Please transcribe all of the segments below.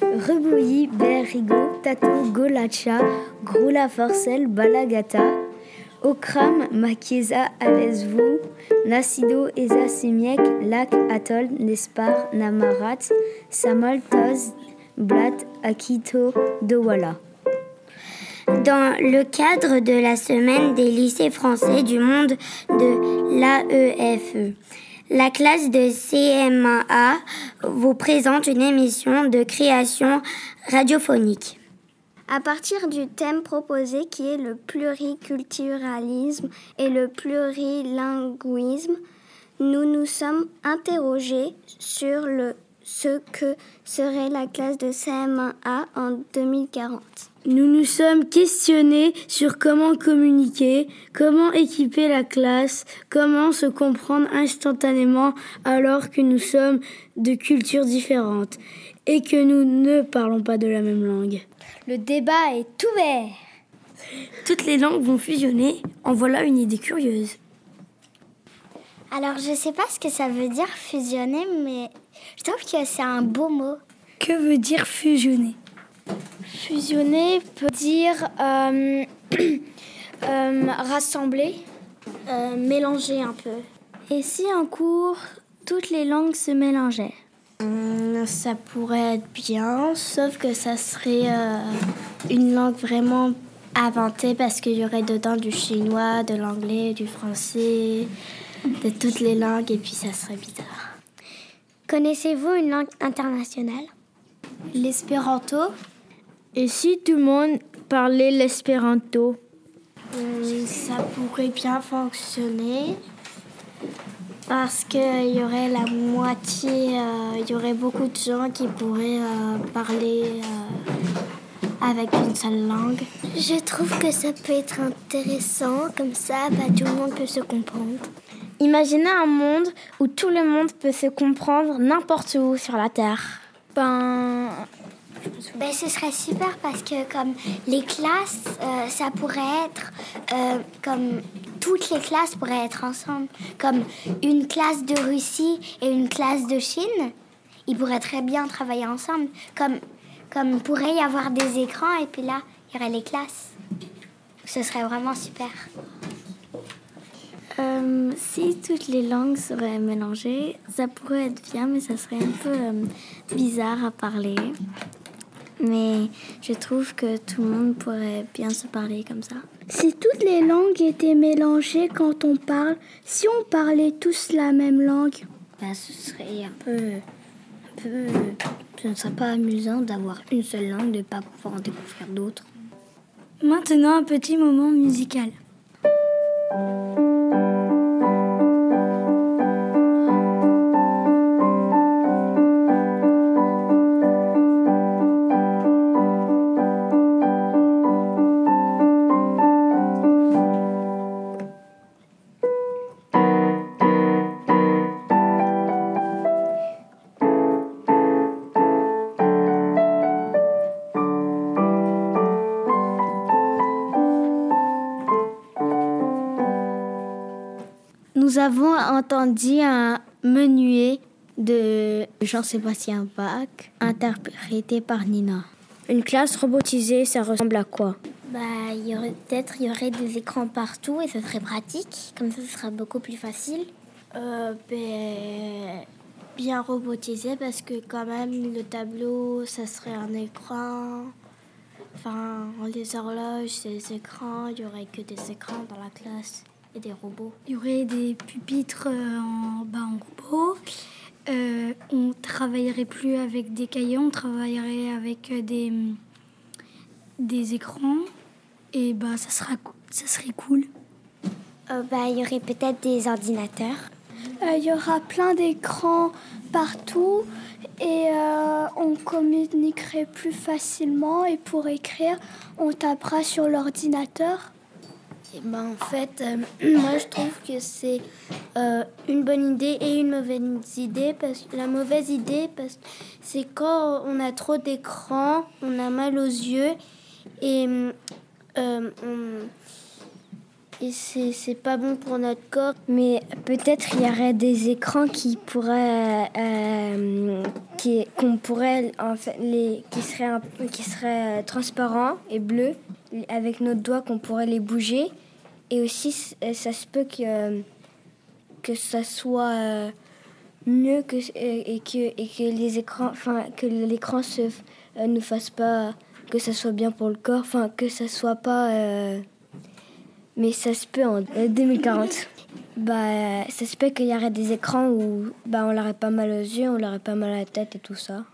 Rebouilli, Berrigo, Tato, Golacha, Grula Forcel, Balagata, Okram, Makieza, Alesvou, Nasido, Eza, Simiek, Lac, Atoll, Nespar, Namarat, Samol, Toz, Blat, Akito, Dowala. Dans le cadre de la semaine des lycées français du monde de l'AEFE, la classe de CMA vous présente une émission de création radiophonique. À partir du thème proposé qui est le pluriculturalisme et le plurilinguisme, nous nous sommes interrogés sur le, ce que serait la classe de CM1A en 2040. Nous nous sommes questionnés sur comment communiquer, comment équiper la classe, comment se comprendre instantanément alors que nous sommes de cultures différentes et que nous ne parlons pas de la même langue. Le débat est ouvert. Toutes les langues vont fusionner. En voilà une idée curieuse. Alors, je sais pas ce que ça veut dire fusionner, mais je trouve que c'est un beau mot. Que veut dire fusionner? Fusionner peut dire euh, euh, rassembler, euh, mélanger un peu. Et si en cours, toutes les langues se mélangeaient? Hum, Ça pourrait être bien, sauf que ça serait une langue vraiment inventée parce qu'il y aurait dedans du chinois, de l'anglais, du français, de toutes les langues et puis ça serait bizarre. Connaissez-vous une langue internationale? L'espéranto et si tout le monde parlait l'espéranto? Hum, Ça pourrait bien fonctionner parce qu'il y aurait la moitié, euh, il y aurait beaucoup de gens qui pourraient euh, parler euh, avec une seule langue. Je trouve que ça peut être intéressant, comme ça bah, tout le monde peut se comprendre. Imaginez un monde où tout le monde peut se comprendre n'importe où sur la Terre. Ben, ben, ce serait super parce que comme les classes, euh, ça pourrait être euh, comme toutes les classes pourraient être ensemble. Comme une classe de Russie et une classe de Chine, ils pourraient très bien travailler ensemble. Comme, comme pourrait y avoir des écrans et puis là, il y aurait les classes. Ce serait vraiment super. Euh, si toutes les langues seraient mélangées, ça pourrait être bien, mais ça serait un peu bizarre à parler. Mais je trouve que tout le monde pourrait bien se parler comme ça. Si toutes les langues étaient mélangées quand on parle, si on parlait tous la même langue, bah, ce serait un peu, un peu, ce ne serait pas amusant d'avoir une seule langue, de ne pas pouvoir en découvrir d'autres. Maintenant, un petit moment musical. Nous avons entendu un menuet de Jean-Sébastien Bach interprété par Nina. Une classe robotisée, ça ressemble à quoi? Bah, il y aurait peut-être il y aurait des écrans partout et ce serait pratique. Comme ça, ce sera beaucoup plus facile. Euh, ben, bien robotisé parce que quand même le tableau, ça serait un écran. Enfin, les horloges, c'est des écrans. Il y aurait que des écrans dans la classe et des robots. Il y aurait des pupitres euh, en, bas en robot. Euh, on travaillerait plus avec des cahiers, on travaillerait avec euh, des, des écrans. Et bah, ça, sera, ça serait cool. bah, il y aurait peut-être des ordinateurs. Il y aura plein d'écrans partout et on communiquerait plus facilement. Et pour écrire, on tapera sur l'ordinateur. Ben, en fait, euh, moi je trouve que c'est euh, une bonne idée et une mauvaise idée. Parce la mauvaise idée, parce c'est quand on a trop d'écran, on a mal aux yeux et, euh, et c'est pas bon pour notre corps. Mais peut-être il y aurait des écrans qui pourraient, euh, qui, qu'on pourrait, en fait, les, qui seraient, qui seraient transparents et bleus, avec notre doigt qu'on pourrait les bouger. Et aussi, ça se peut que, que ça soit mieux que, et, que, et que les écrans, enfin, que l'écran se, ne fasse pas, que ça soit bien pour le corps, enfin, que ça soit pas mais ça se peut en 2040. bah, ça se peut qu'il y aurait des écrans où bah, on l'aurait pas mal aux yeux, on l'aurait pas mal à la tête et tout ça.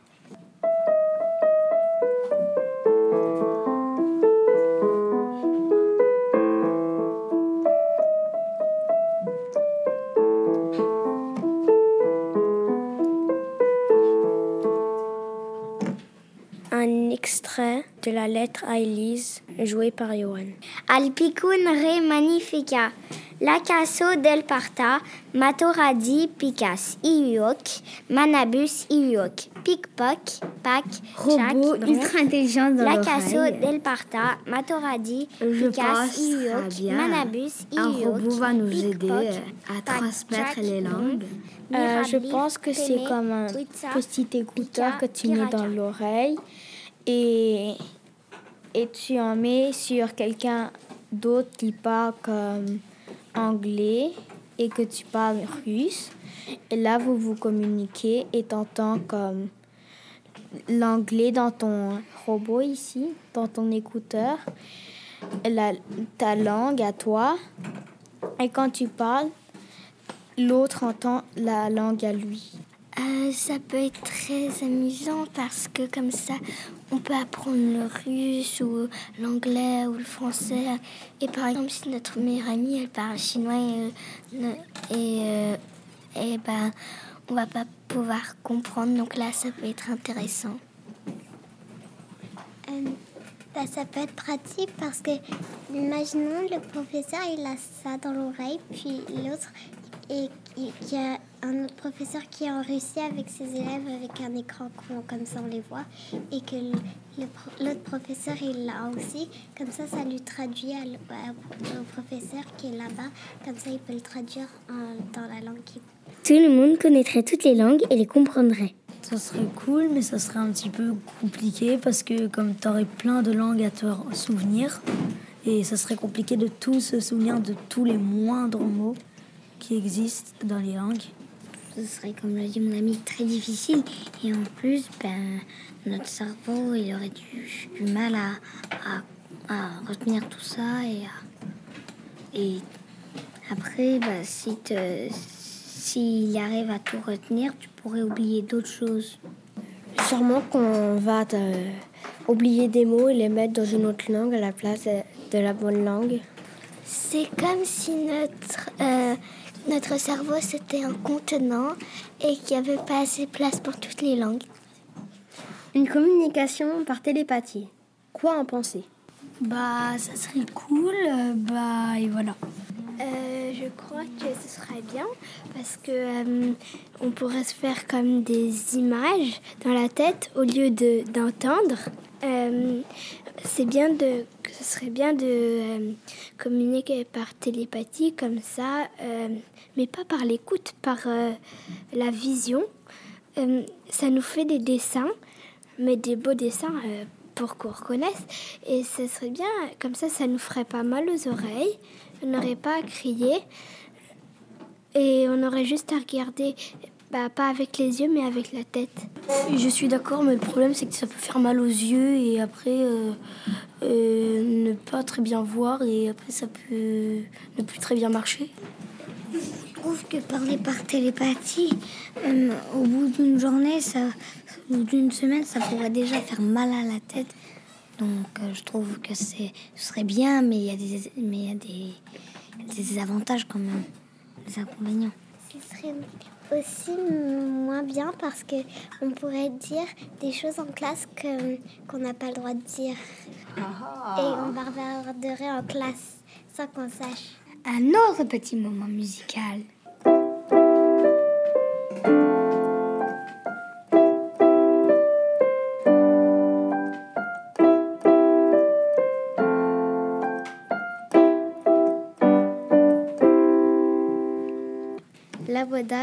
De la lettre à Elise, jouée par Johan. Al picun re magnifica, la caso del parta, matoradi picas, iuoc, manabus iuoc, pic-poc, pac, Robot ultra intelligent dans La caso del parta, matoradi picas, iuoc, manabus iuoc, Un robot va nous aider à transmettre les langues. Euh, je pense que c'est comme un petit écouteur que tu mets dans l'oreille et, et tu en mets sur quelqu'un d'autre qui parle comme anglais et que tu parles russe. Et là, vous vous communiquez et t'entends comme l'anglais dans ton robot ici, dans ton écouteur, ta langue à toi. Et quand tu parles, l'autre entend la langue à lui. Euh, ça peut être très amusant parce que comme ça, on peut apprendre le russe ou l'anglais ou le français. Et par exemple, si notre meilleure amie, elle parle chinois et, euh, et, euh, et ben, on va pas pouvoir comprendre. Donc là, ça peut être intéressant. Bah, ça peut être pratique parce que, imaginons, le professeur, il a ça dans l'oreille, puis l'autre, et il y a un autre professeur qui est en Russie avec ses élèves avec un écran comme ça on les voit et que l'autre professeur il l'a aussi. Comme ça ça lui traduit au professeur qui est là-bas. Comme ça il peut le traduire dans la langue qui tout le monde connaîtrait toutes les langues et les comprendrait. Ça serait cool mais ça serait un petit peu compliqué parce que comme tu aurais plein de langues à te souvenir et ça serait compliqué de tout se souvenir de tous les moindres mots qui existent dans les langues ce serait, comme l'a dit mon ami, très difficile. Et en plus, ben, notre cerveau, il aurait du, mal à, à, retenir tout ça. Et, et après, ben, si s'il arrive à tout retenir, tu pourrais oublier d'autres choses. Sûrement qu'on va oublier des mots et les mettre dans une autre langue à la place de la bonne langue. C'est comme si notre... Euh, notre cerveau, c'était un contenant et qu'il n'y avait pas assez de place pour toutes les langues. Une communication par télépathie. Quoi en penser? Bah, ça serait cool. Euh, bah, et voilà. Euh, je crois que ce serait bien parce que euh, on pourrait se faire comme des images dans la tête au lieu de d'entendre. C'est bien de ce serait bien de communiquer par télépathie comme ça mais pas par l'écoute, par euh, la vision. Euh, ça nous fait des dessins, mais des beaux dessins euh, pour qu'on reconnaisse. Et ce serait bien, comme ça, ça nous ferait pas mal aux oreilles. On n'aurait pas à crier. Et on aurait juste à regarder, bah, pas avec les yeux, mais avec la tête. Je suis d'accord, mais le problème, c'est que ça peut faire mal aux yeux et après ne pas très bien voir et après ça peut ne plus très bien marcher. Je trouve que parler par télépathie, euh, au bout d'une journée, ça, ou d'une semaine, ça pourrait déjà faire mal à la tête. Donc euh, je trouve que c'est, ce serait bien, mais il y a des, mais il y a des, des avantages quand même, des inconvénients. Ce serait aussi moins bien parce que on pourrait dire des choses en classe que, qu'on n'a pas le droit de dire. Ah. Et on bavarderait en classe sans qu'on sache un autre petit moment musical.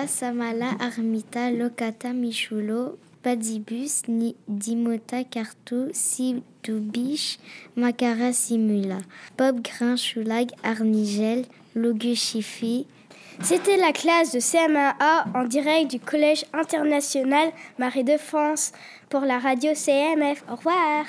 Samala, Armita, Lokata, Michulo, Padibus, Dimota, Cartou, Sidubish, Makara, Simula, Bob Grinchulag, Arnigel, Loguchifi. C'était la classe de CM1A en direct du Collège international Marie de France pour la radio CMF. Au revoir.